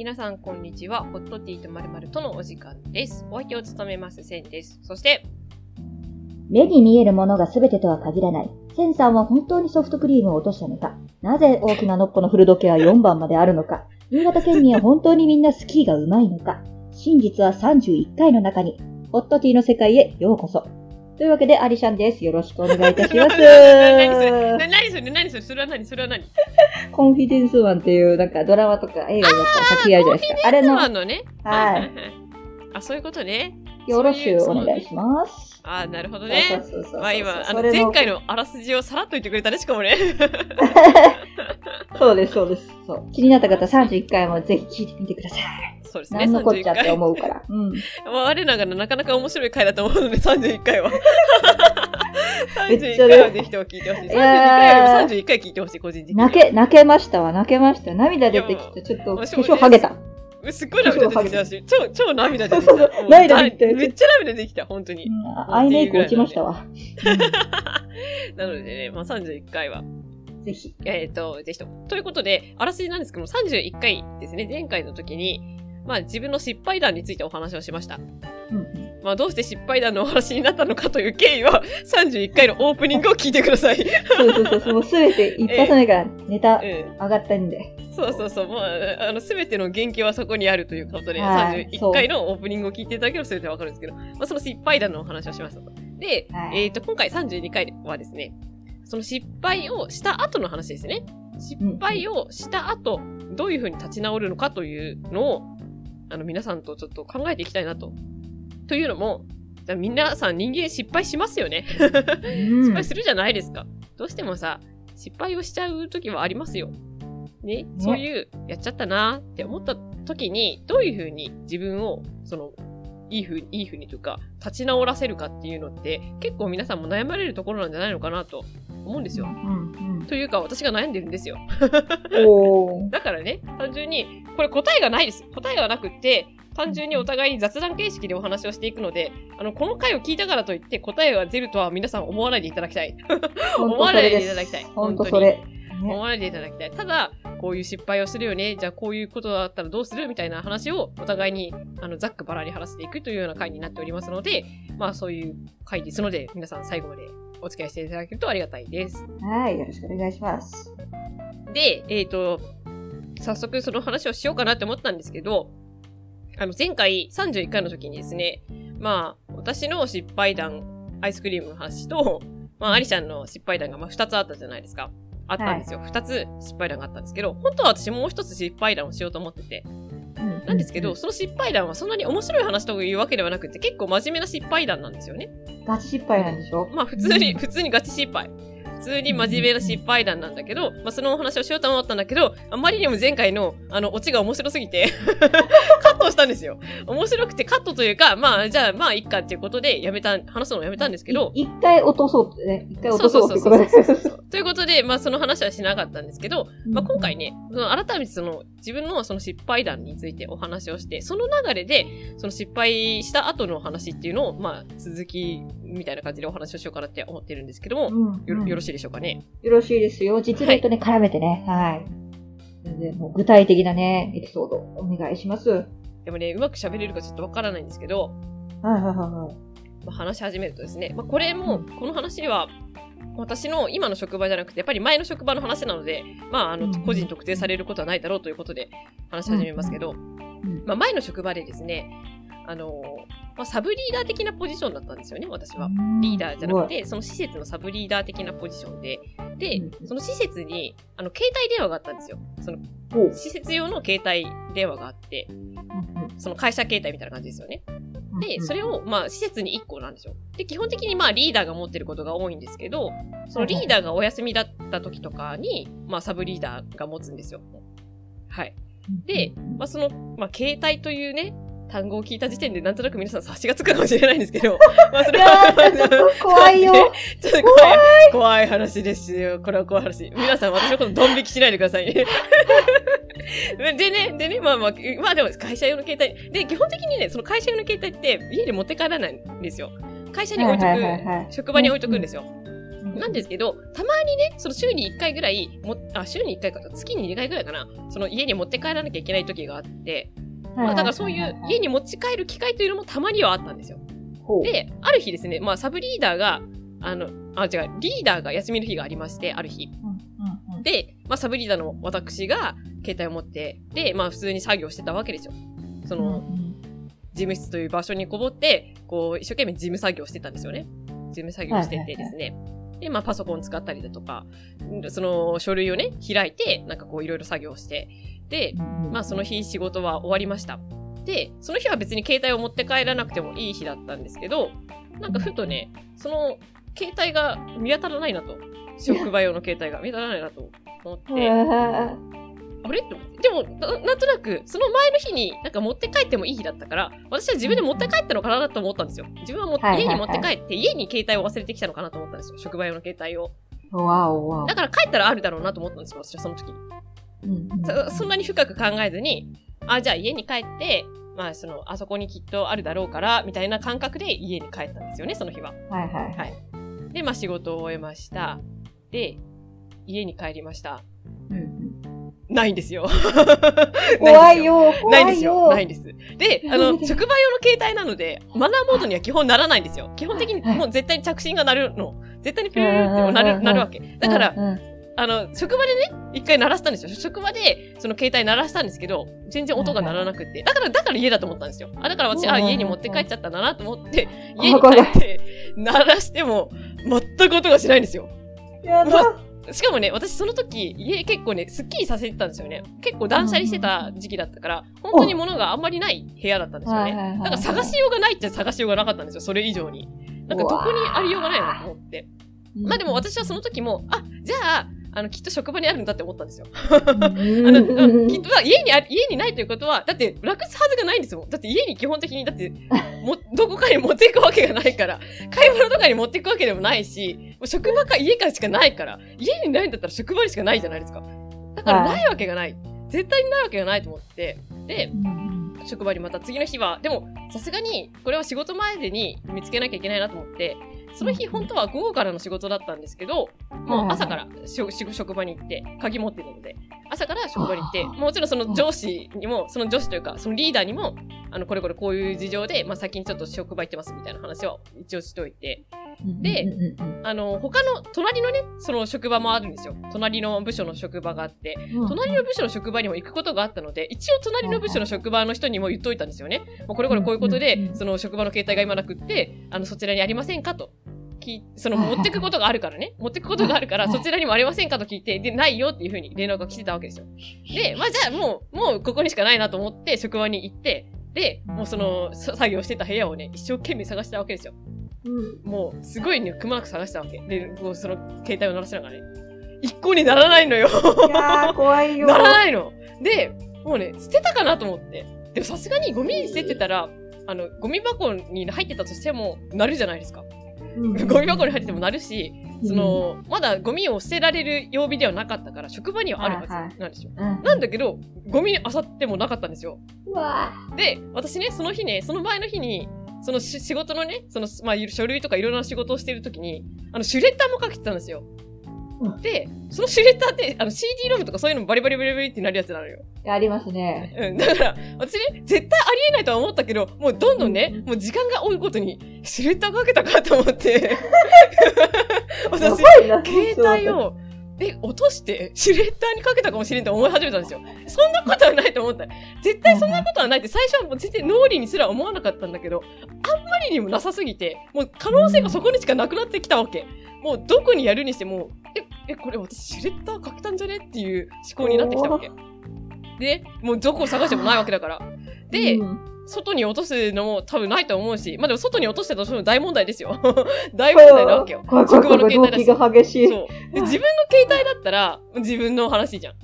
皆さんこんにちは。ホットティーとまるまるとのお時間です。お相手を務めます、センです。そして、目に見えるものが全てとは限らない。センさんは本当にソフトクリームを落としたのか？なぜ大きなノッポの古時計は4番まであるのか？新潟県民は本当にみんなスキーが上手いのか？真実は31回の中に、ホットティーの世界へようこそ。というわけで、アリシャンです。よろしくお願いいたします。何それ何それ何それそれは何それは何コンフィデンスマンっていうなんかドラマとか映画だったら作品あるじゃないですか。あれの、あのね。はい。あ、そういうことね。よろしくお願いします。あ、なるほどね。そうそうそうまあ今、あの、前回のあらすじをさらっと言ってくれたね、しかもね。そうです、そうです。そう。気になった方31回もぜひ聞いてみてください。そうですね、何のこっちゃ31回。って思うから。うん。まあ、我ながらなかなか面白い回だと思うので、31回は。31めっちゃね回はぜひとも聞いてほしい。31いやー回よりも31回聞いてほしい、個人的には。泣け、泣けましたわ、泣けましたよ。涙出てきて、ちょっと化粧剥げた。すっごい涙出てきたし、超、超涙出てきた。そうそうも涙出てきためっちゃ涙出てきた、本当にアイメイク落ちましたわ。なのでね、まあ31回は、うんぜひ。えっ、と、ぜひとも。ということで、あらすじなんですけども、31回ですね、前回の時に、まあ自分の失敗談についてお話をしました。うんうんまあどうして失敗談のお話になったのかという経緯は、31回のオープニングを聞いてください。そうそうそうそう、もうすべて一発目から ネタうん。上がったんで。そうそうそう。もう、あの、すべての原型はそこにあるということで、はい31回のオープニングを聞いていただければ全てわかるんですけど、まあ、その失敗談のお話をしましたと。で、はいえっ、と、今回32回はですね、その失敗をした後の話ですね。失敗をした後、どういうふうに立ち直るのかというのを、あの、皆さんとちょっと考えていきたいなと。というのも、じゃあ皆さん人間失敗しますよね。うん失敗するじゃないですか。どうしてもさ、失敗をしちゃう時はありますよ。ね、そういう、やっちゃったなって思った時に、どういうふうに自分を、その、いいふうに、いいふうにというか、立ち直らせるかっていうのって、結構皆さんも悩まれるところなんじゃないのかなと思うんですよ。うんというか、私が悩んでるんですよ。だからね、単純に、これ答えがないです。答えがなくって、単純にお互いに雑談形式でお話をしていくので、あの、この回を聞いたからといって答えが出るとは皆さん思わないでいただきたい。本思わないでいただきたい本当それ。ね思わないでいただきたい。ただ、こういう失敗をするよね。じゃあこういうことだったらどうするみたいな話をお互いに、あの、ざっくばらんに話していくというような回になっておりますので、まあそういう回ですので、皆さん最後までお付き合いしていただけるとありがたいです。はい、よろしくお願いします。で、えっ、と、早速その話をしようかなって思ったんですけど、あの、前回31回の時にですね、まあ、私の失敗談、アイスクリームの話と、まあ、アリちゃんの失敗談がまあ2つあったじゃないですか。あったんですよ。2つ失敗談があったんですけど、本当は私もう1つ失敗談をしようと思ってて。なんですけど、その失敗談はそんなに面白い話というわけではなくて、結構真面目な失敗談なんですよね。ガチ失敗なんでしょ？まあ普通に、うん普通にガチ失敗。普通に真面目な失敗談なんだけど、まあそのお話をしようと思ったんだけど、あまりにも前回の、あの、オチが面白すぎて、カットをしたんですよ。面白くてカットというか、まあ、じゃあ、まあ、いっかっていうことで、やめた、話すのをやめたんですけど、い一回落とそうってね。一回落そうとそそうそうそううってことで。そうそう。ということで、まあ、その話はしなかったんですけど、まあ、今回ね、その改めてその自分のその失敗談についてお話をして、その流れで、その失敗した後の話っていうのを、まあ、続きみたいな感じでお話をしようかなって思ってるんですけども、うんようんよろしいでしょうかね？よろしいですよ。実例とね、絡めてね。はい。全然もう具体的なね、エピソードお願いします。はいでもね、うまく喋れるかちょっとわからないんですけど、はいはいはい。まあ、話し始めるとですね、まあ、これも、この話は、私の今の職場じゃなくて、やっぱり前の職場の話なので、まあ、あの、うん。個人特定されることはないだろうということで話し始めますけど、うん。まあ、前の職場でですね、あの、まあ、サブリーダー的なポジションだったんですよね、私は。リーダーじゃなくて、その施設のサブリーダー的なポジションで、でう、ん。その施設に、あの、携帯電話があったんですよ。その、施設用の携帯電話があって、その会社携帯みたいな感じですよね。で、それを、を、まあ、施設に1個なんですよ。で、基本的にまあ、リーダーが持ってることが多いんですけど、そのリーダーがお休みだった時とかに、まあ、サブリーダーが持つんですよ。はい。で、まあ、その、まあ、携帯というね、単語を聞いた時点でなんとなく皆さん察しがつくかもしれないんですけど、まあ、それは、怖いよ。ちょっと怖い、怖い話ですよ。これは怖い話。皆さん私のことドン引きしないでくださいね。でね、でね、まあまあ、まあでも会社用の携帯。で、基本的にね、その会社用の携帯って家に持って帰らないんですよ。会社に置いとく、はいはいはいはい職場に置いとくんですよ。なんですけど、たまにね、その週に1回ぐらい、もあ、週に1回か、月に2回ぐらいかな、その家に持って帰らなきゃいけない時があって、まあ、だからそういう家に持ち帰る機会というのもたまにはあったんですよ。で、ある日ですね、まあ、サブリーダーが、あの、あ、違う、リーダーが休みの日がありまして、ある日。うんうんうん、で、まあ、サブリーダーの私が携帯を持って、で、まあ、普通に作業してたわけですよ。その、うん事務室という場所にこもって、こう、一生懸命事務作業してたんですよね。事務作業しててですね。で、まあ、パソコン使ったりだとか、んその書類をね、開いて、なんかこう、いろいろ作業して、まあ、その日仕事は終わりました。で、その日は別に携帯を持って帰らなくてもいい日だったんですけど、なんかふとね、その携帯が見当たらないなと。職場用の携帯が見当たらないなと思って、あれ？でもな、なんとなく、その前の日になんか持って帰ってもいい日だったから、私は自分で持って帰ったのかなと思ったんですよ。自分はもはいはいはい家に持って帰って、家に携帯を忘れてきたのかなと思ったんですよ。職場用の携帯を。わおわおだから帰ったらあるだろうなと思ったんですよ、私はその時に。うんうんそそんなに深く考えずに、あ、じゃあ家に帰って、まあその、あそこにきっとあるだろうから、みたいな感覚で家に帰ったんですよね、その日は。はいはいははいい。で、まあ仕事を終えました。で、家に帰りました。うんうん ないんですよ。怖いよ、怖ないんですよ。よ。ないんです。で、あの、職場用の携帯なので、マナーモードには 基本ならないんですよ。基本的にもう絶対に着信が鳴るの。絶対にピューってなる、なるわけ。だから、あの、職場でね、一回鳴らしたんですよ。職場で、その携帯鳴らしたんですけど、全然音が鳴らなくって。だから、だから家だと思ったんですよ。あ、だから私、あ、うん家に持って帰っちゃったんだなと思って、家に帰って、鳴らしても、全く音がしないんですよ。やだ。しかもね、私その時、家結構ね、スッキリさせてたんですよね。結構断捨離してた時期だったから、本当に物があんまりない部屋だったんですよね。はいはいはいはいだから探しようがないっちゃ探しようがなかったんですよ、それ以上に。なんかどこにありようがないなと思って。まあでも私はその時も、あ、じゃあ、あの、きっと職場にあるんだって思ったんですよ。ああの、うんきっとは家にあ、家にないということは、だって、楽すはずがないんですもん。だって家に基本的に、だって、も、どこかに持っていくわけがないから、買い物とかに持っていくわけでもないし、もう職場か家からしかないから、家にないんだったら職場にしかないじゃないですか。だからないわけがない。絶対にないわけがないと思って。で、職場にまた次の日は、でも、さすがに、これは仕事前でに見つけなきゃいけないなと思って、その日本当は午後からの仕事だったんですけど、もう朝から職場に行って、鍵持ってるので、朝から職場に行って、もちろんその上司にも、その上司というか、そのリーダーにも、あの、これこれこういう事情で、まあ先にちょっと職場行ってますみたいな話は一応しといて、であの、他の、隣のね、その職場もあるんですよ。隣の部署の職場があって、うん隣の部署の職場にも行くことがあったので、一応隣の部署の職場の人にも言っといたんですよね。もうこれこれこういうことで、んその職場の携帯が今なくって、あの、そちらにありませんかと。きその、持ってくことがあるからね。持ってくことがあるから、はいそちらにもありませんかと聞いて、で、ないよっていうふうに連絡が来てたわけですよ。で、まあじゃあもう、もうここにしかないなと思って、職場に行って、で、もうその、さ作業してた部屋をね、一生懸命探したわけですよ。うんもう、すごいね、くまなく探したわけ。で、こうその、携帯を鳴らしながらね。一向にならないのよ。いやー、怖いよ。ならないの。で、もうね、捨てたかなと思って。でもさすがにゴミに捨ててたら、あの、ゴミ箱に入ってたとしても、なるじゃないですか。うんゴミ箱に入っててもなるし、そ、の、まだゴミを捨てられる曜日ではなかったから、職場にはあるはずなんですよ。うんなんだけど、ゴミに漁ってもなかったんですよ。で、私ね、その日ね、その前の日に、そのし仕事のね、その、まあ、書類とかいろいろな仕事をしてるときに、あの、シュレッダーもかけてたんですよ。うんで、そのシュレッダーって、あの、CD ロムとかそういうのもバリバリバリバリってなるやつなのよ。ーありますね。うん。だから、私ね、絶対ありえないとは思ったけど、もうどんどんね、もう時間が多いことに、シュレッダーかけたかと思って。私、携帯を、え、落として、シュレッダーにかけたかもしれんと思い始めたんですよ。そんなことはないと思った。絶対そんなことはないって、最初はもう全然脳裏にすら思わなかったんだけど、あんまりにもなさすぎて、もう可能性がそこにしかなくなってきたわけ。もうどこにやるにしても、え、え、これ私シュレッダーかけたんじゃねっていう思考になってきたわけ。で、もうどこを探してもないわけだから。で、うん外に落とすのも多分ないと思うし、まあでも外に落としてたとしても大問題ですよ。大問題なわけよ。職場の携帯だしが激しい。そう。で、自分の携帯だったら、自分の話じゃん。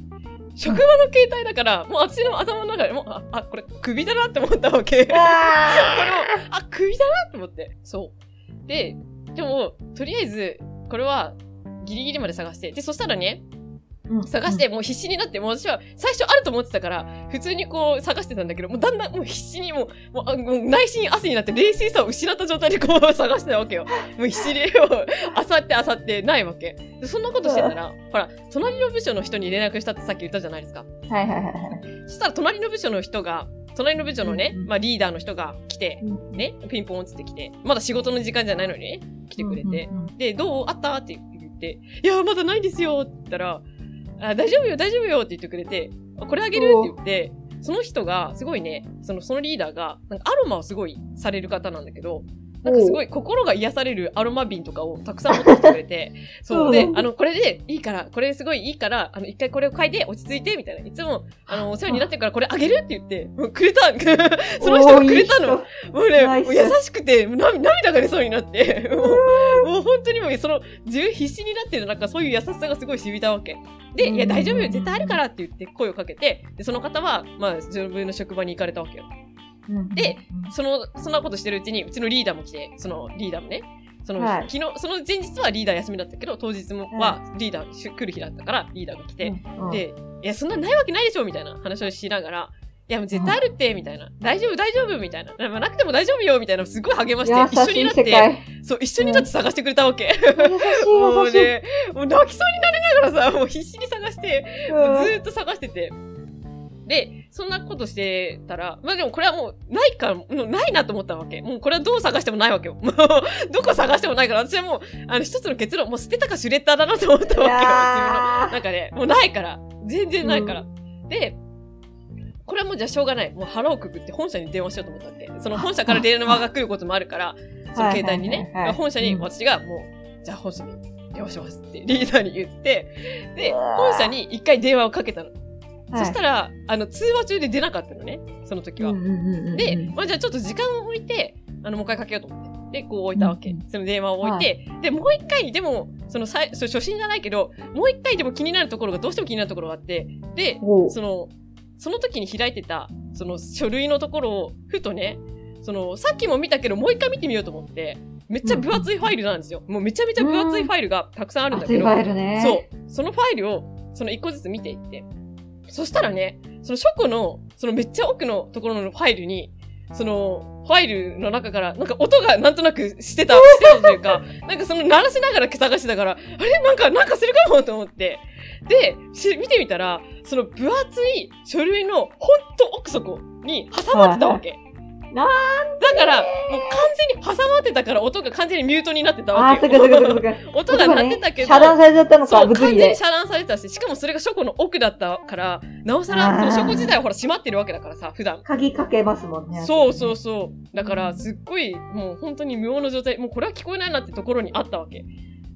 職場の携帯だから、もう私の頭の中でもう、あ、あこれ首だなって思ったわけ。これを、ああ、首だなって思って。そう。で、でも、とりあえず、これは、ギリギリまで探して。で、そしたらね、うん探して、もう必死になって、もう私は最初あると思ってたから、普通にこう探してたんだけど、もうだんだんもう必死にもう、もうあもう内心汗になって冷静さを失った状態でこう探してたわけよ。もう必死に、もう、あさってあさってないわけ。でそんなことしてたら、ほら、隣の部署の人に連絡したってさっき言ったじゃないですか。はいはいはいはい。そしたら隣の部署の人が、隣の部署のね、うんうんまあリーダーの人が来て、ね、ピンポンつって来て、まだ仕事の時間じゃないのにね、来てくれて、で、どう？あった？って言って、いや、まだないんですよって言ったら、あ大丈夫よ、大丈夫よって言ってくれて、あこれあげるって言って、その人が、すごいね、その、そのリーダーが、なんかアロマをすごいされる方なんだけど、なんかすごい心が癒されるアロマ瓶とかをたくさん持ってきてくれて、そうでう、んあの、これでいいから、これすごいいいから、あの、一回これを嗅いで落ち着いて、みたいな。いつも、あの、お世話になってるからこれあげるって言って、もうくれた、その人がくれたの。もうね、もう優しくて、涙涙が出そうになって、もう、もう本当にもう、その、自分必死になってる、なんかそういう優しさがすごい染みたわけ。で、いや、大丈夫よ、絶対あるからって言って声をかけて、で、その方は、まあ、自分の職場に行かれたわけよ。人で、その、そんなことしてるうちに、うちのリーダーも来て、そのリーダーもね、その、はい昨日、その前日はリーダー休みだったけど、当日もはリーダーし来る日だったから、リーダーが来て、で、いや、そんなないわけないでしょみたいな話をしながら、いや、もう絶対あるって、みたいな。大丈夫、大丈夫みたいな。まあなくても大丈夫よみたいな。すごい励まして、一緒に優なって。そう、一緒になって探してくれたわけ。優しもいう。ね、もう泣きそうになりながらさ、もう必死に探して、うんずーっと探してて。で、そんなことしてたら、まあでもこれはもうないから、もうないなと思ったわけ。もうこれはどう探してもないわけよ。もう、どこ探してもないから、私はもう、あの、一つの結論、もう捨てたかシュレッダーだなと思ったわけよ。自分の。やなんかね、もうないから。全然ないから。で、これはもうじゃあしょうがない。もう腹をくくって本社に電話しようと思ったって。その本社から電話が来ることもあるから、その携帯にね本社にうん私がもう、じゃあ本社に電話しますってリーダーに言って、で、本社に一回電話をかけたの。ーそしたら、あの、通話中で出なかったのね、その時は。うんうんうんうんで、まあ、じゃあちょっと時間を置いて、あの、もう一回かけようと思って。で、こう置いたわけ。うんうんその電話を置いて、で、もう一回、でも、その最、初心じゃないけど、もう一回でも気になるところが、どうしても気になるところがあって、で、その、その時に開いてた、その書類のところを、ふとね、その、さっきも見たけど、もう一回見てみようと思って、めっちゃ分厚いファイルなんですよ。もうめちゃめちゃ分厚いファイルがたくさんあるんだけど、熱いファイルね。そう。そのファイルを、その一個ずつ見ていって。そしたらね、その書庫の、そのめっちゃ奥のところのファイルに、その、ファイルの中から、なんか音がなんとなくしてた、してたというか、なんかその鳴らしながら探してたから、あれ？なんか、なんかするかもと思って。で、し見てみたら、その分厚い書類のほんと奥底に挟まってたわけ。なんだから、もう完全に挟まってたから音が完全にミュートになってたわけよ。そっかそっかそっかそっか。音が鳴ってたけど、遮断されちゃったのか、そう、完全に。遮断されてたし、しかもそれが書庫の奥だったから、なおさら、その書庫自体はほら閉まってるわけだからさ、普段。鍵かけますもんね。そうそうそう。だから、すっごい、もう本当に無音の状態、もうこれは聞こえないなってところにあったわけ。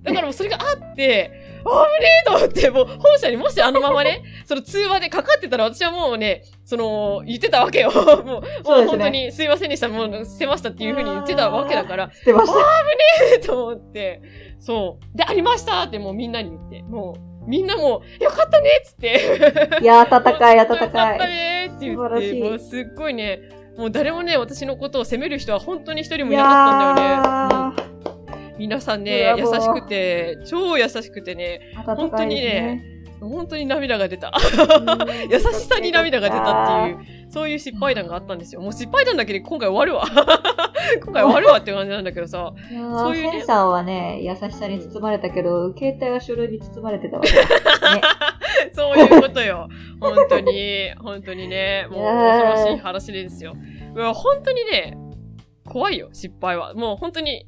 だからもうそれがあって、あぶねえと思って、もう本社にもしあのままね、その通話でかかってたら私はもうね、その、言ってたわけよ。もう、もうそうですね本当にすいませんでした、もう捨てましたっていうふうに言ってたわけだから、捨てました。と思って、そう。で、ありましたってもうみんなに言って、もう、みんなも、よかったねっつって。いや、温かい、温よかったかい。ねって言って、もうすっごいね、もう誰もね、私のことを責める人は本当に一人もいいなかったんだよね。皆さんね、優しくて、超優しくてね、ー、温かいですね。本当に涙が出た。うん優しさに涙が出たっていう、そういう失敗談があったんですよ。もう失敗談だけで今回終わるわ。今回終わるわって感じなんだけどさ。そういうねセンさんはね、優しさに包まれたけど、携帯は書類に包まれてたわけ。ね、そういうことよ。本当に、本当にね、もう恐ろしい話ですよ。本当にね、怖いよ、失敗は。もう本当に、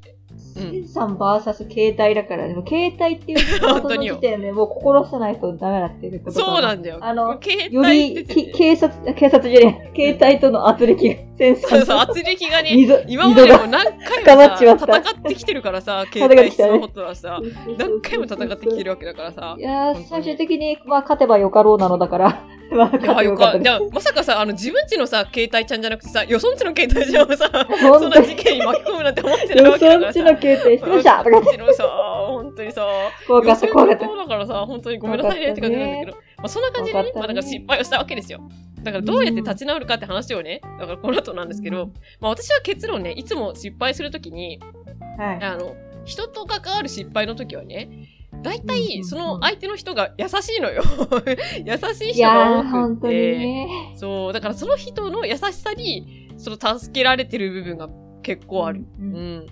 うん。さん VS 携帯だから、でも携帯っていう本当に時点でもう心さないとダメだっていうことかそうなんだよ。あの携よ帯り、警察、警察じゃねえ、携帯との圧力が、センさそうそう、圧力がね、溝今までも何回もさ、戦ってきてるからさ、携帯スマホとはさ、何回も戦ってきてるわけだからさい。やー、最終的に、まあ、勝てばよかろうなのだから、まあ、よかった。よかったですいや、まさかさ、あの、自分ちのさ、携帯ちゃんじゃなくてさ、よそんちの携帯ちゃんをさ、そんな事件に巻き込むなんて思ってないよわけだからさ。そんちの携帯してましたとか言ってうちのさ、本当にさ、怖かった、怖かった。そうだからさ、本当にごめんなさいねって感じなんだけど、まあ、そんな感じでねまあ、なんか失敗をしたわけですよ。だからどうやって立ち直るかって話をね、だからこの後なんですけど、まあ私は結論ね、いつも失敗するときに、はい。あの、人と関わる失敗の時はね、大体、その相手の人が優しいのよ。優しいい人が多くて。ね。そう、だからその人の優しさに、その助けられてる部分が結構ある。う。うんん。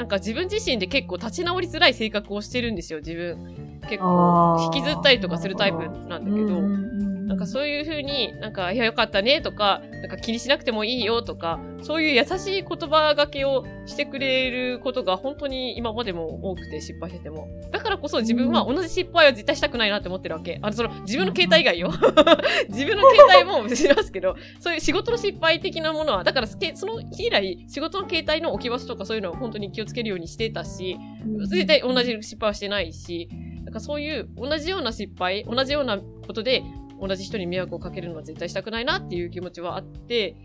なんか自分自身で結構立ち直りづらい性格をしてるんですよ、自分。結構引きずったりとかするタイプなんだけど。なんかうそういう風に、なんか、いや、よかったねとか、なんか気にしなくてもいいよとか、そういう優しい言葉がけをしてくれることが本当に今までも多くて失敗してても。だからこそ自分は同じ失敗は絶対したくないなって思ってるわけ。あの、その、自分の携帯以外よ。自分の携帯もしますけど、そういう仕事の失敗的なものは、だからその日以来、仕事の携帯の置き場所とかそういうのを本当に気をつけるようにしてたし、ん。絶対同じ失敗はしてないし、だからそういう同じような失敗、同じようなことで同じ人に迷惑をかけるのは絶対したくないなっていう気持ちはあって、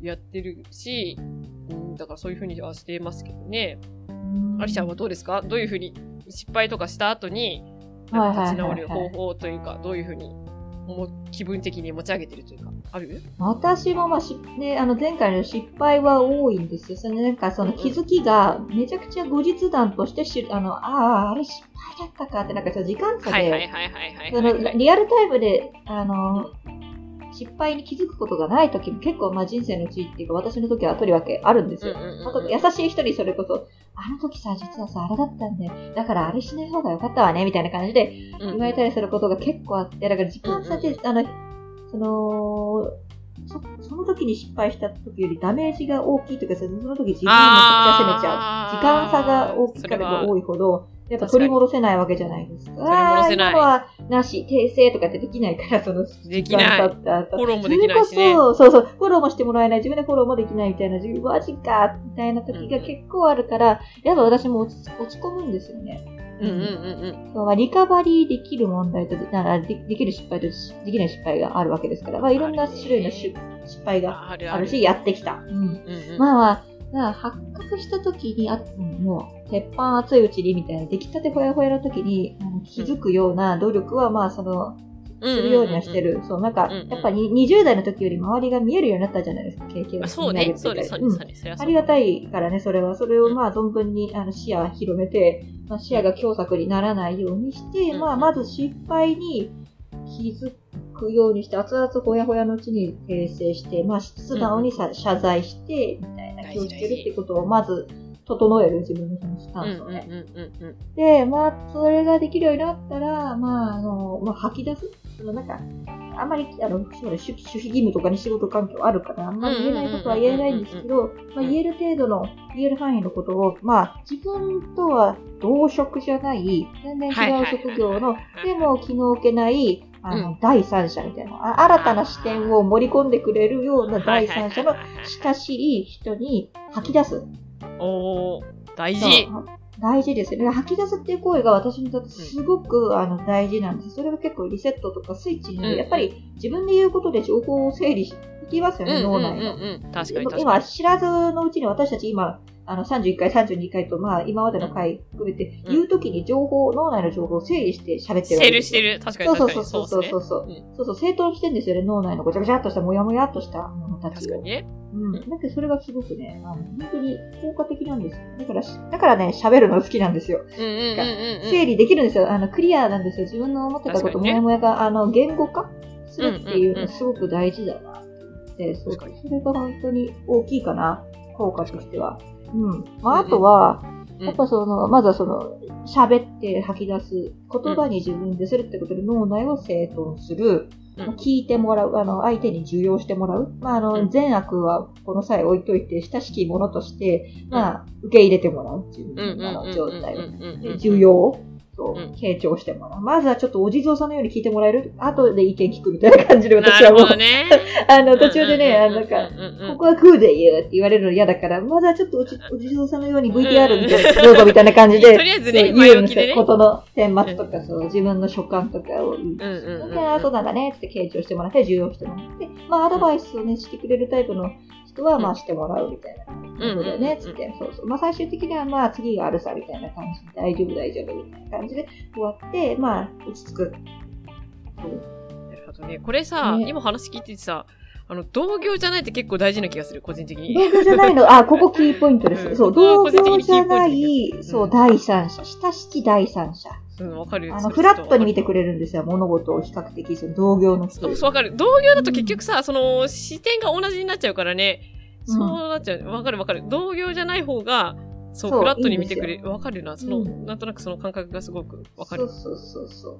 やってるし、うん、だからそういうふうにはしてますけどね。アリちゃんはどうですか？どういうふうに失敗とかした後に、なんか立ち直る方法というか、どういうふうに思う気分的に持ち上げてるというか、ある？私もまあし、ね、あの前回の失敗は多いんですよ。そのなんかその気づきがめちゃくちゃ後日談としてし、あの、ああ、あれ失敗だったかって、なんかちょっと時間差で。リアルタイムで、あの、失敗に気づくことがない時も結構まあ人生のうちっていうか私の時はとりわけあるんですよ。あ優しい人にそれこそ、あの時さ、実はさ、あれだったんで、だからあれしない方がよかったわね、みたいな感じでうん。言われたりすることが結構あって、だから時間差で、あの、その、そその時に失敗した時よりダメージが大きいというか、その時自分をめちゃくちゃ責めちゃう。時間差が大きければ多いほど、やっぱ取り戻せないわけじゃないですか。取り戻せない今のはなし、訂正とかってできないから、そのできないフォローもできないしね。自分こそ、そうそう、フォローもしてもらえない、自分でフォローもできないみたいな、自分マジか、みたいな時が結構あるから、やっぱ私も落ち込むんですよね。うんうんうんうん。そうまあリカバリーできる問題と、ならでできる失敗とできない失敗があるわけですから、まあ、いろんな種類のし失敗があるし、やってきた。うんうんうん。まあまあ、まあ発覚した時に、あうんもう、鉄板熱いうちにみたいな、出来たてほやほやの時に、あの気づくような努力は、まあ、その、するようにはしてる。そう、なんか、やっぱり20代の時より周りが見えるようになったじゃないですか、経験あをそうね、そうです、そうです、ありがたいからね、それは。それをまあ存分にあの視野を広めて、まあ、視野が強作にならないようにして、うんまあまず失敗に気づくようにして、熱々ほやほやのうちに訂正して、まあ素直にさ、謝罪して、みたいな気をつけるってことをまず整える自分のそのスタうんうんうんンスをね。うんうん。で、まあ、それができるようになったら、まあ、あの、まあ、吐き出す。そのなんか、あんまり、あの、守秘義務とかに仕事環境あるから、あんまり言えないことは言えないんですけど、まあ、言える程度の、言える範囲のことを、まあ、自分とは同職じゃない、全然違う職業の、でも気の置けない、あの、第三者みたいな、あ新たな視点を盛り込んでくれるような第三者の親しい人に吐き出す。おー、大事。大事ですよね。吐き出すっていう行為が私にとってすごく、あの大事なんです。それが結構リセットとかスイッチにうんやっぱり自分で言うことで情報を整理きますよね、脳内の。うん。確かに。今、知らずのうちに私たち今、あの31回、32回と、まあ、今までの回含めて、うん言うときに情報、脳内の情報を整理して喋ってるわセけですよ。ルしてる。確かにそう確そうそう。そうそう。そうそうそう。そうそう、整頓してんですよね、脳内のごちゃごちゃっとした、もやもやっとしたものたちを確かに。ね。うん。だけどそれがすごくね、あの本当に効果的なんですよ。だからし、だからね、喋るの好きなんですよ。うんうんうんうんうん。整理できるんですよ。あの、クリアなんですよ。自分の思ってたこと、もやもやが、あの、言語化するっていうのすごく大事だなって、そうそれが本当に大きいかな、効果としては。うん。まあ、あとは、うんやっぱその、まずはその、喋って吐き出す、言葉に自分でするってことで脳内を整頓する、うんまあ聞いてもらう、あの、相手に受容してもらう。まあ、あうの、ん善悪はこの際置いといて、親しきものとして、まあ、受け入れてもらうっていう、の、状態を。うんで重要そううん、傾聴してもらう。まずはちょっとお地蔵さんのように聞いてもらえる？後で意見聞くみたいな感じで私はもう、ね。あの、途中でね、あの、なんか、ここはグーで言うって言われるの嫌だから、まずはちょっとお地蔵さんのように VTR みたいな、どうぞみたいな感じで、とりあえずね言うんですことの顛末とか、そう、自分の所感とかを言う。であそうなんだねって傾聴してもらって、重要してもらって、まあ、アドバイスをね、してくれるタイプの人は、まあ、してもらうみたいな。ことだよね、つって。そうそう。まあ、最終的には、まあ、次があるさ、みたいな感じで、大丈夫、大丈夫、みたいな感じで終わって、まあ、落ち着く。なるほどね。これさ、ね今話聞いててさ、あの、同業じゃないって結構大事な気がする、個人的に。同業じゃないの、あ、ここキーポイントです。そう、うんここ同業じゃない、そうう、ん第三者、親しき第三者。うん、わかる。あの、フラットに見てくれるんですよ。物事を比較的、その同業の人そう、わかる。同業だと結局さ、その、視点が同じになっちゃうからね。うんそうなっちゃう。わかるわかる。同業じゃない方が、そう、そうフラットに見てくれる。わかるな。その、うんなんとなくその感覚がすごくわかる。そうそうそうそ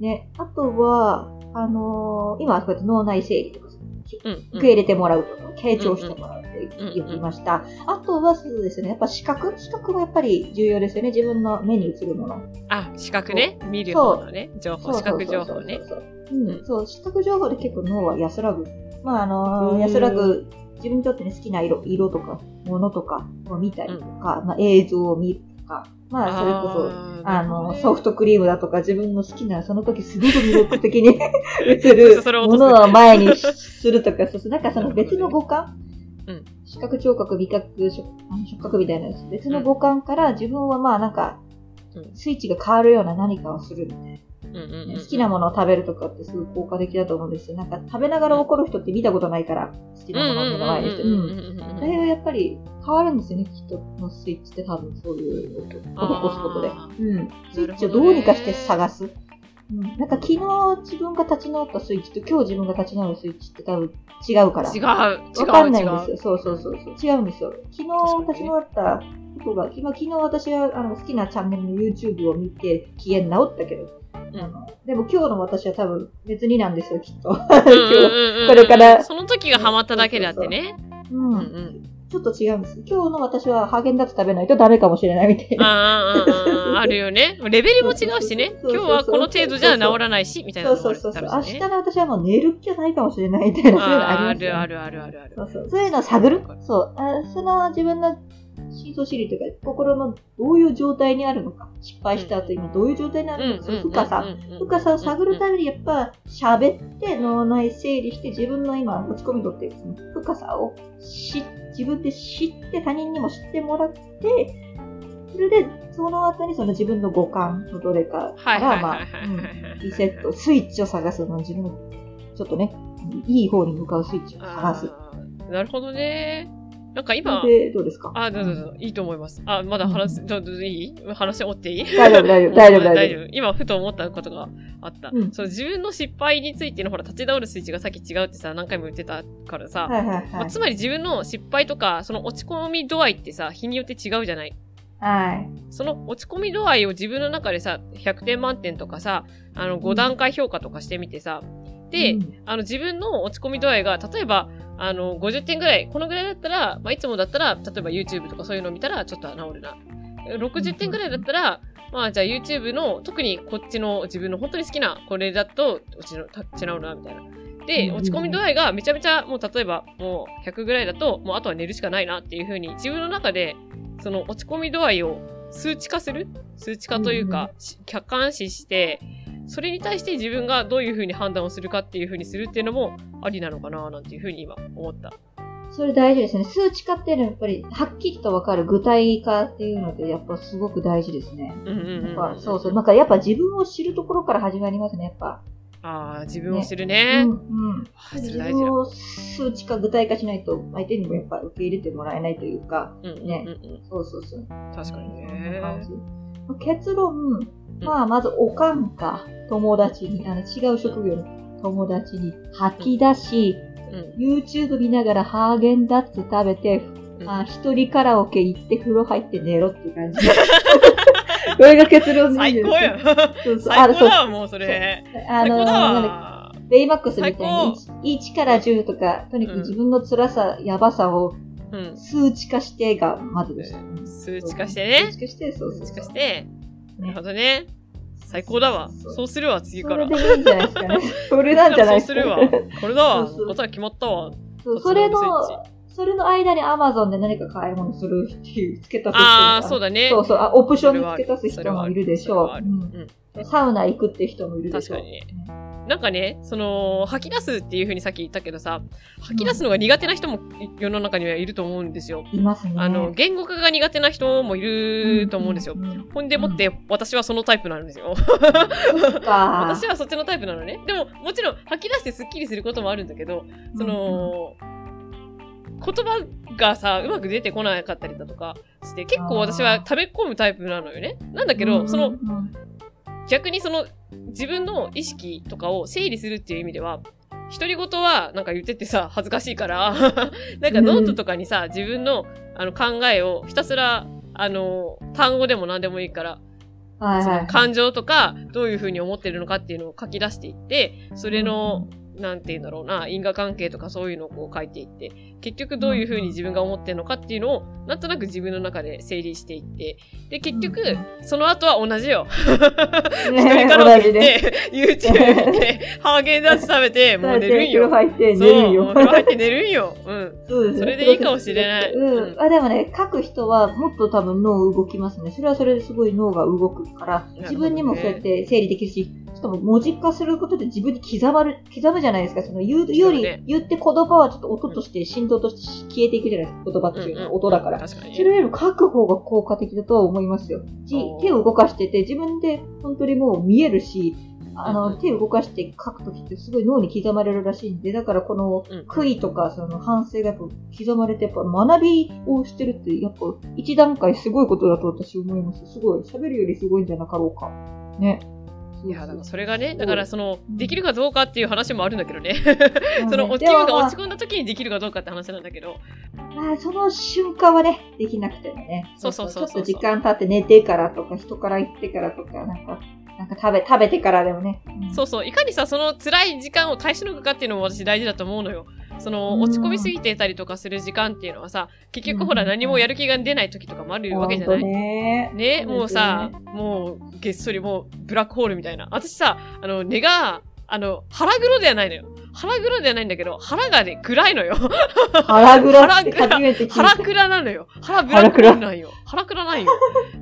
う。ね。あとは、あのー今はこうやって脳内整理とか、うん、受うん。け入れてもらうとか、傾聴してもらうってうん言っていました。あとはそうですね、やっぱ視覚視覚もやっぱり重要ですよね。自分の目に映るもの。あ、視覚ね。見る方のね。情報、視覚情報ね。そうん、そう、視覚情報で結構脳は安らぐ。まあ、あのーうん安らぐ、自分にとってね、好きな色、色とか、ものとかを見たりとか、まあ、映像を見か、まあ、それこそ、そあの、ソフトクリームだとか、自分の好きな、その時すごく魅力的に 映るものを前にするとか、そうそう、なんかその別の五感、うん。視覚、聴覚、味覚、触覚みたいなやつ。別の五感から自分はまあなんかうん、スイッチが変わるような何かをするみたいな。好きなものを食べるとかってすごい効果的だと思うんですよ。なんか食べながら怒る人って見たことないから、好きなものを目の前にして。それはやっぱり変わるんですよね、人のスイッチって多分そういうのを施すことであ。うん。スイッチをどうにかして探す。うん。なんか昨日自分が立ち直ったスイッチと今日自分が立ち直るスイッチって多分違うから。違う、違う、わかんないんです。よ。そうそうそうそう。違うんですよ。昨日立ち直ったことが、今昨日私はあの好きなチャンネルの YouTube を見て機嫌治ったけど、うんあのでも今日の私は多分別になんですよ、きっと。今日これからその時がハマっただけであってね。うんうんうん。ちょっと違うんです。今日の私はハーゲンダッツ食べないとダメかもしれないみたいな。あーうんうんうんあるよね。レベルも違うしね。今日はこの程度じゃ治らないし、みたいなそうのもそうそうそう。明。日の私はもう寝る気じゃないかもしれないみたいな、そういうのありあるあるあるあるある。そうそう。そういうのを探る。そう。あその自分の深層心理というか、心のどういう状態にあるのか。失敗した後今どういう状態にあるのか。その深さ。深さを探るためにやっぱ喋って脳内整理して自分の今落ち込み度っていうその深さを知自分で知って他人にも知ってもらってそれでその後にその自分の五感のどれかからまあリセットスイッチを探すの自分のちょっとねいい方に向かうスイッチを探すなるほどね。なんか今でどうですか？あ、どうぞどうぞ、いいと思います。あ、まだ話す、どうぞいい？話追っていい？大丈夫大丈夫 大丈夫大丈夫。今、ふと思ったことがあった。うん。そう、自分の失敗についての、ほら、立ち直るスイッチがさっき違うってさ、何回も言ってたからさ、はいはいまあ、はいつまり自分の失敗とか、その落ち込み度合いってさ、日によって違うじゃない？はい。その落ち込み度合いを自分の中でさ、100点満点とかさ、あの、5段階評価とかしてみてさ、で、うん。あの、自分の落ち込み度合いが、例えば、あの、50点ぐらい、このぐらいだったら、まあ、いつもだったら、例えば YouTube とかそういうのを見たら、ちょっと治るな。60点ぐらいだったら、まあ、じゃあ YouTube の、特にこっちの自分の本当に好きな、これだと、落ちの立ち直るな、みたいな。で、うん落ち込み度合いがめちゃめちゃ、もう例えば、もう100ぐらいだと、もうあとは寝るしかないなっていう風に、自分の中で、その落ち込み度合いを数値化する？数値化というか、し客観視して、それに対して自分がどういう風に判断をするかっていう風にするっていうのもありなのかななんていう風に今思った。それ大事ですね。数値化っていうのはやっぱり、はっきりとわかる具体化っていうので、やっぱすごく大事ですね。うんうんうんうん。やっぱそうそう。なんかやっぱ自分を知るところから始まりますね、やっぱ。ああ、自分を知るね。うんうん。自。分を数値化、具体化しないと、相手にもやっぱ受け入れてもらえないというか、うんうんうんねうん。そうそうそう。確かにね。結論、まあ、まず、おかんか、友達に、あの、違う職業の友達に吐き出し、うん。YouTube 見ながらハーゲンダッツ食べて、うんあ一人カラオケ行って風呂入って寝ろって感じ。これが結論なんです最高やん。そうそう最高あそうだわ、もうそれ。あのなん。ベイマックスみたい最に 1, 1から10とか、とにかく自分の辛さ、やばさをうん。数値化してがまずでした。数値化してね数。値化して、そうそう数値。化して。なるほどね。最高だわ。そうするわ、次そから。れでいいんじゃないですかね。それなんじゃないですか。そうするわ。これだわ。答え決まったわ。そうそれのそれの間に Amazon で何か買い物するっていう、付け足す人ああ、もそうだね。そうそう、あ、オプションに付け足す人もいるでしょう。うんサウナ行くって人もいるでしょう。確かにねなんかね、その、吐き出すっていう風にさっき言ったけどさ、吐き出すのが苦手な人も世の中にはいると思うんですよ。いますね。あの、言語化が苦手な人もいると思うんですよ。んんほんでもって、私はそのタイプなんですよ。私はそっちのタイプなのね。でも、もちろん吐き出してスッキリすることもあるんだけど、その、言葉がさ、うまく出てこなかったりだとかして、結構私は食べ込むタイプなのよね。なんだけど、その、、逆にその自分の意識とかを整理するっていう意味では、独り言はなんか言っててさ、恥ずかしいから、なんかノートとかにさ、自分のあの考えをひたすら、あの、単語でも何でもいいから、そはいはい。の感情とか、どういうふうに思ってるのかっていうのを書き出していって、それの、なんて言うんだろうな、因果関係とかそういうのをこう書いていって、結局どういうふうに自分が思ってるのかっていうのを、なんとなく自分の中で整理していって、で、結局、その後は同じよ。一ね人カラオケ行っ。て、YouTube 見て、ハーゲンダッツ食べて、もう寝るんよ。入って寝るんよ。風呂入って寝るんよ。うん。それでいいかもしれないうん。うんあ、でもね、書く人はもっと多分脳動きますね。それはそれですごい脳が動くから、自分にもそうやって整理できるし、しかも文字化することで自分に刻まる、刻むじゃないですか。その言うより、言って言葉はちょっと音として振動として消えていくじゃないですか。言葉っていうのは音だから。確かにそれより書く方が効果的だとは思いますよ。手を動かしてて、自分で本当にもう見えるし、あの、うんうん手を動かして書くときってすごい脳に刻まれるらしいんで、だからこのうん悔いとかその反省がやっぱ刻まれて、やっぱ学びをしてるって、やっぱ一段階すごいことだと私思います。すごい。喋るよりすごいんじゃなかろうか。ね。いや、だからそれがね、だからその、うんできるかどうかっていう話もあるんだけどね。うん その、で気分が落ち込んだ時にできるかどうかって話なんだけど。まあ、その瞬間はね、できなくてもね。そうそうそうそうちょっと時間経って寝てからとか、人から言ってからとか、なんか、なんか食べ、食べてからでもね。うんそうそう、いかにさ、その辛い時間を耐えしのぐかっていうのも私大事だと思うのよ。その、うん落ち込みすぎてたりとかする時間っていうのはさ、結局ほらうん何もやる気が出ない時とかもあるわけじゃないほんとねね、もうさそ、もう、げっそりもう、ブラックホールみたいな。私さ、あの、根が、あの、腹黒ではないのよ。腹黒ではないんだけど、腹がね、暗いのよ。腹黒って初めて聞いた。腹暗なのよ。腹ブラックなんよ。腹暗なんよ。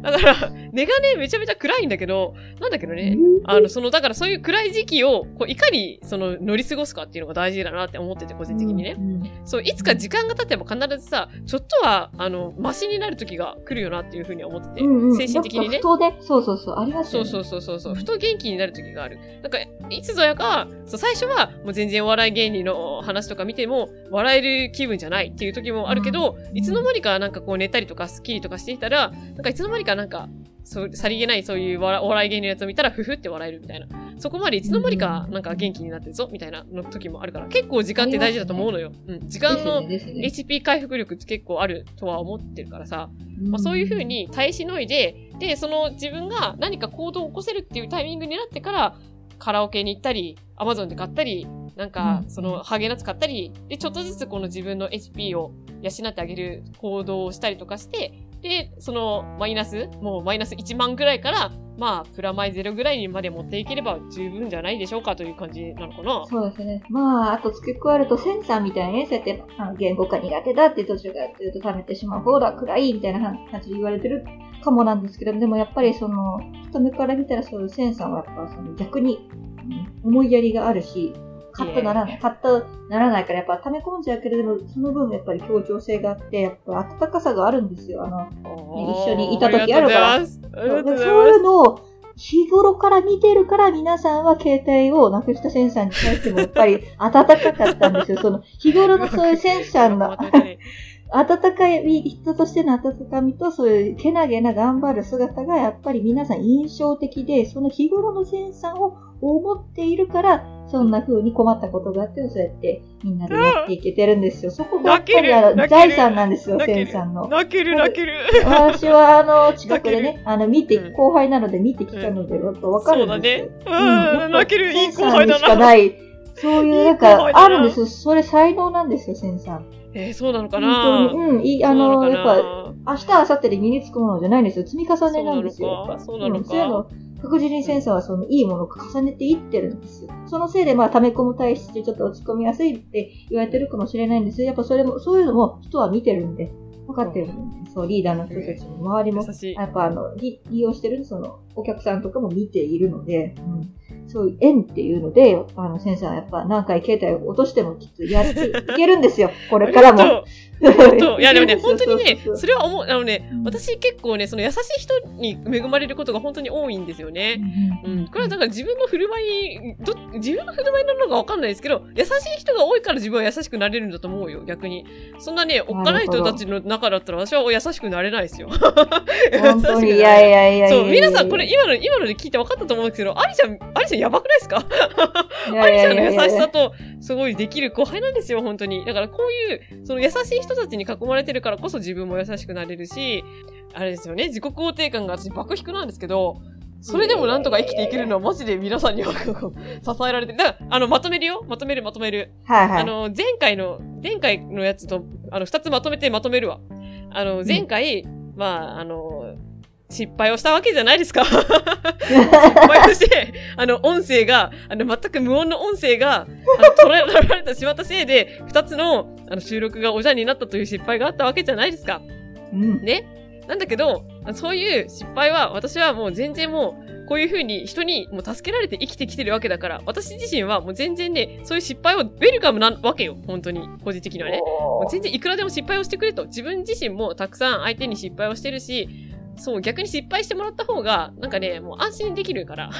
だから、根がね、めちゃめちゃ暗いんだけど、なんだけどね、あの、その、だからそういう暗い時期を、こう、いかに、その、乗り過ごすかっていうのが大事だなって思ってて、個人的にね。うんそう、いつか時間が経てば必ずさ、ちょっとは、あの、マシになる時が来るよなっていうふうには思ってて、うんうん精神的にねふ。とね、そうそうそう、ありますよね。そうそうそうそうそう、ふと元気になる時がある。なんか、いつぞやか、そう、最初は、もう全然お笑い芸人の話とか見ても、笑える気分じゃないっていう時もあるけど、うんいつの間にかなんかこう寝たりとかスッキリとかしていたら、なんかいつの間にかなんか、そう、さりげないそういう笑お笑い芸人のやつを見たら、ふふって笑えるみたいな。そこまでいつの間にかなんか元気になってるぞ、みたいなの時もあるから、結構時間って大事だと思うのよ。うん。時間の HP 回復力って結構あるとは思ってるからさ、うんまあ、そういうふうに耐えしのいで、で、その自分が何か行動を起こせるっていうタイミングになってから、カラオケに行ったり、アマゾンで買ったり、なんかう、ん。その、ハーゲンダッツ買ったり、で、ちょっとずつこの自分の HP を養ってあげる行動をしたりとかして、で、その、マイナス、もうマイナス1万ぐらいから、まあ、プラマイゼロぐらいにまで持っていければ十分じゃないでしょうかという感じなのかな。そうですね。まあ、あと付け加えると、センサーみたいにね、そうやって、あの言語が苦手だってどちらかというと溜めてしまう方だ、暗いみたいな感じで言われてるかもなんですけど、でもやっぱりその、人目から見たらそういうセンサーはやっぱその逆に、思いやりがあるし、カッとならない、カッとならないからやっぱ溜め込んじゃうけれども、その分やっぱり協調性があって、やっぱ温かさがあるんですよ。あの、一緒にいた時あるからありがとうございます。ありがとうございそういうまのを日頃から見てるから皆さんは携帯をなくしたセンサーに対してもやっぱり温かかったんですよ。その日頃のそういうセンサーの 温かい人としての温かみとそういうけなげな頑張る姿がやっぱり皆さん印象的で、その日頃のセンサーを思っているから、そんな風に困ったことがあってもそうやってみんなでやっていけてるんですよ。そこがやっぱりあの財産なんですよ、泣けるセンサーの。泣ける泣ける。私は、あの、近くでね、あの、見て、うん後輩なので見てきたので、やっぱわかるんですよ。そうだねうん泣けるいい後輩だなそういう、なんか、なあるんですよ。それ才能なんですよ、センサー。えー、そうなのかな？うん、いい、あの、やっぱ、ぱ、明日、明後日で身につくものじゃないんですよ。積み重ねなんですよ。やっぱそうなのか？んそういうの、確実にセンサーはそのいいものを重ねていってるんですよ。そのせいで、まあ、溜め込む体質でちょっと落ち込みやすいって言われてるかもしれないんですやっぱそれも、そういうのも人は見てるんで、分かってるんで、そう、リーダーの人たちも周りも。やっぱあの、利利用してるそのお客さんとかも見ているので、うん、そういう縁っていうので、あの、先生はやっぱ何回携帯を落としてもきっとやっていけるんですよ。これからも。本当 いやでもね、本当にねそれは思う、あのねうん、私結構ね、その優しい人に恵まれることが本当に多いんですよね。うん。これはだから自分の振る舞い、ど、自分の振る舞いなのかわかんないですけど、優しい人が多いから自分は優しくなれるんだと思うよ、逆に。そんなね、おっかない人たちの中だったら私は優しくなれないですよ。優しくなれないやいやいや。そう、皆さんこれ今の、今ので聞いて分かったと思うんですけど、アリちゃん、アリちゃんやばくないですか？いアリちゃんの優しさと、すごいできる後輩なんですよ、本当に。だからこういう、その優しい人たちに囲まれてるからこそ自分も優しくなれるし、あれですよね、自己肯定感が私爆低なんですけど、それでもなんとか生きていけるのはマジで皆さんには支えられてる。だから、あの、まとめるよまとめるまとめる。はいはい。あの、前回の、前回のやつと、あの、二つまとめてまとめるわ。あの、前回、まあ、あの、失敗をしたわけじゃないですか。失敗をして、あの、音声が、あの、全く無音の音声が、あの、捉えられてしまったせいで、二つの、あの、収録がおじゃんになったという失敗があったわけじゃないですか。うん。ね。なんだけど、そういう失敗は、私はもう全然もう、こういう風に人にもう助けられて生きてきてるわけだから、私自身はもう全然ね、そういう失敗をウェルカムなわけよ。本当に。個人的にはね。もう全然いくらでも失敗をしてくれと。自分自身もたくさん相手に失敗をしてるし、そう、逆に失敗してもらった方が、なんかね、もう安心できるから。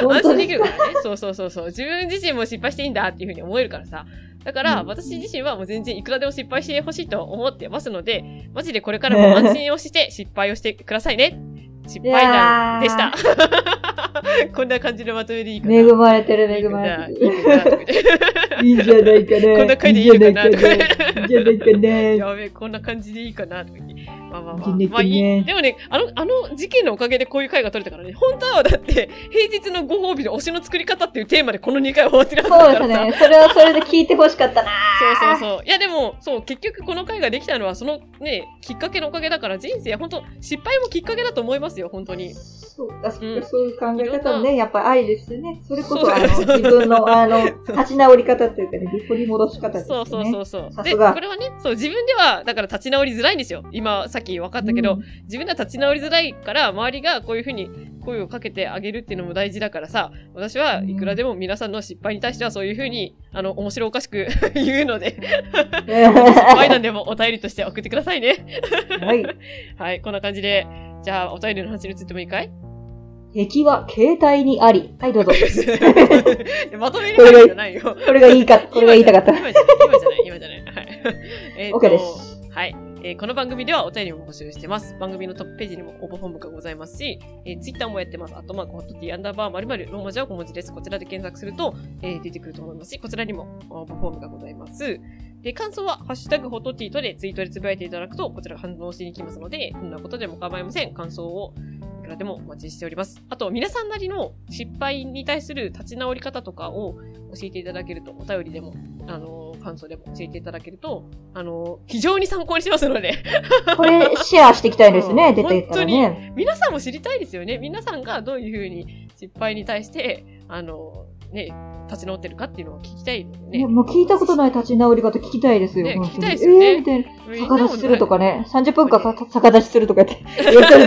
本安心できるからね。そうそうそうそう。自分自身も失敗していいんだっていうふうに思えるからさ。だから、うん私自身はもう全然いくらでも失敗してほしいと思ってますので、マジでこれからも安心をして失敗をしてくださいね。失敗談でした。こんな感じのまとめでいいかな。恵まれてる、恵まれてる。いいんじゃないかな。こんな回でいいのかないいんじゃないかな。いいんじゃないか な。やべえ、こんな感じでいいかなとか言って。まあまあまあ。いいねまあいい。でもね、あの、あの事件のおかげでこういう回が取れたからね。本当はだって、平日のご褒美で推しの作り方っていうテーマでこの2回終わってるはずそうだからさ。ですね。それはそれで聞いてほしかったな。そうそうそう。いやでも、そう、結局この回ができたのは、そのね、きっかけのおかげだから、人生、本当失敗もきっかけだと思いますよ、本当に。そうか、そううんかそういう考え方もね、やっぱり愛ですよね。それこそうそ、あの、自分の、あの、立ち直り方っていうかね、取り戻し方ですよそうね。そうそうそう。で、これはね、そう、自分では、だから立ち直りづらいんですよ。今、さっき分かったけど、うん自分では立ち直りづらいから、周りがこういうふうに声をかけてあげるっていうのも大事だからさ、私はいくらでも皆さんの失敗に対してはそういうふうに、あの、面白おかしく 言うので、失敗談でもお便りとして送ってくださいね。はい。はい、こんな感じで、じゃあ、お便りの話についてもいいかい？敵は携帯にあり。はい、どうぞ。まとめる話じゃないよ。これがいいか、これが言いたかった。今じゃない、今じゃない、今じゃない。はい。えーと OK です。はい。えーこの番組ではお便りも募集してます。番組のトップページにも応募フォームがございますし、えー、ツイッターもやってます。あとマーク、ホットティーアンダーバー、まるまる、ローマ字は小文字です。こちらで検索すると、えー出てくると思いますし、こちらにも応募フォームがございます。で、感想は、ハッシュタグ、ホットティーとでツイートでつぶやいていただくと、こちら反応しに来ますので、どんなことでも構いません。感想をいくらでもお待ちしております。あと、皆さんなりの失敗に対する立ち直り方とかを教えていただけると、お便りでも、あの、感想でも教えていただけると、あの、非常に参考にしますので、これ、シェアしていきたいですね、うん出てきたらね。皆さんも知りたいですよね。皆さんがどういうふうに失敗に対して、あの、ね、立ち直ってるかっていうのを聞きたいのでね、ね。もう聞いたことない立ち直り方聞きたいですよ。ね本当に聞きたいですよねえーみたいな。逆立ちするとかね。30分間か逆立ちするとかって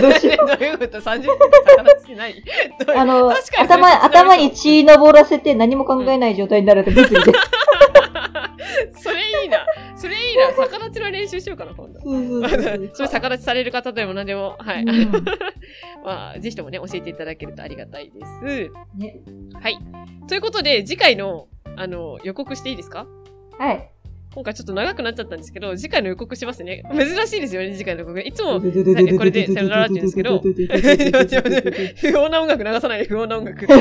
どうしよう。どういうこと ?30 分間逆立ちしてない？あの、頭、頭に血昇らせて何も考えない状態になると物理で。それいいな。それいいな。逆立ちの練習しようかな、今度。そう 逆立ちされる方でも何でも、はい。うん まあ、ぜひともね、教えていただけるとありがたいです。ねはい。ということで、次回の、あの、予告していいですか？はい。今回ちょっと長くなっちゃったんですけど、次回の予告しますね。珍しいですよね、次回の予告。いつも、これでさよならって言うんですけど待って待って不穏な音楽流さないで、不穏な音楽。不穏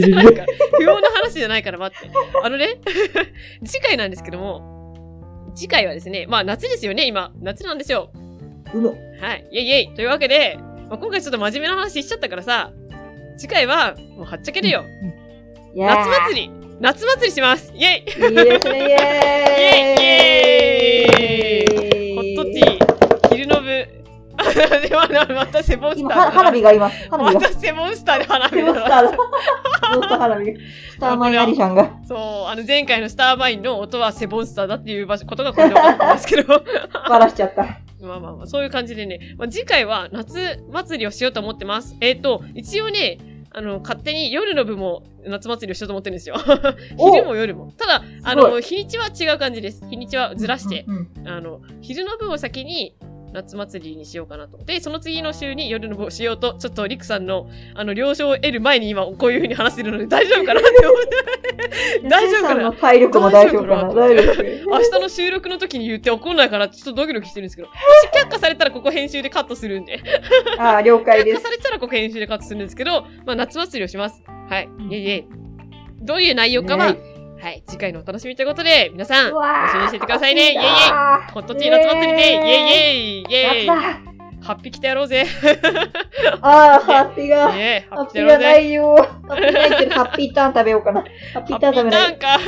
じゃないか。不穏な話じゃないから待って。あのね、次回なんですけども、次回はですね、まあ夏ですよね、今。夏なんですよ。うはい。イェイイェイというわけで、まあ、今回ちょっと真面目な話しちゃったからさ、次回は、もうはっちゃけるよ。夏祭り夏祭りしますイェイいいですね、イェーイイエーイホットティー、昼の部。でもまたセボンスタ今、ーは花火がいます。花火が。またセボンスターで花火セブンスターだ。セブンスター花火が。スターマンアリシャンが。そう、あの前回のスターマインの音はセボンスターだっていう場所ことがこれで分かったんですけど。バラしちゃった。まあまあまあ、そういう感じでね、まあ、次回は夏祭りをしようと思ってます。えっ、と、一応ね、あの、勝手に夜の部も夏祭りをしようと思ってるんですよ。お昼も夜も。ただ、あすの、ご日にちは違う感じです。日にちはずらして、うんうんあの、昼の部を先に夏祭りにしようかなと。で、その次の週に夜の部をしようと、ちょっとリクさんの、あの、了承を得る前に今こういう風に話してるので大丈夫かなって思って。大丈夫かな？体力も大丈夫かな？大大丈夫明日の収録の時に言って怒んないから、ちょっとドキドキしてるんですけど、却下されたらここ編集でカットするんで。ああ、了解です却下さ。れたらここ編集でカットするんですけど、まあ夏祭りをします。はい。イェイイェイ。どういう内容かは、イェはい、次回のお楽しみということで、皆さん、楽しみにしててくださいね。イェイイェイ。イホットティー夏祭りで、イェイイェイイェイハッピー来てやろうぜ。ああ、ハッピーが。ねハハッピー。がないよ。ハッピーないけど、ハッピーターン食べようかな。ハッピーターン食べない。ハッピーターン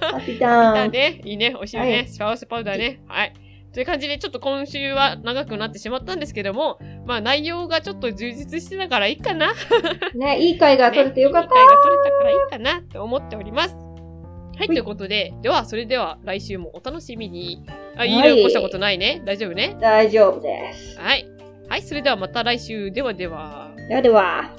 か。ハッピータだーン。ね。いいね。美味しいよね。はいシャワースパウダーね。はい。という感じで、ちょっと今週は長くなってしまったんですけども、まあ内容がちょっと充実してたからいいかな。ね、いい回が取れてよかった。ねいい回が取れたからいいかなと思っております。はい、ということで、では、それでは来週もお楽しみに。あ、いいはいね。起こしたことないね。大丈夫ね？大丈夫です。はい。はい、それではまた来週。ではでは。ではでは。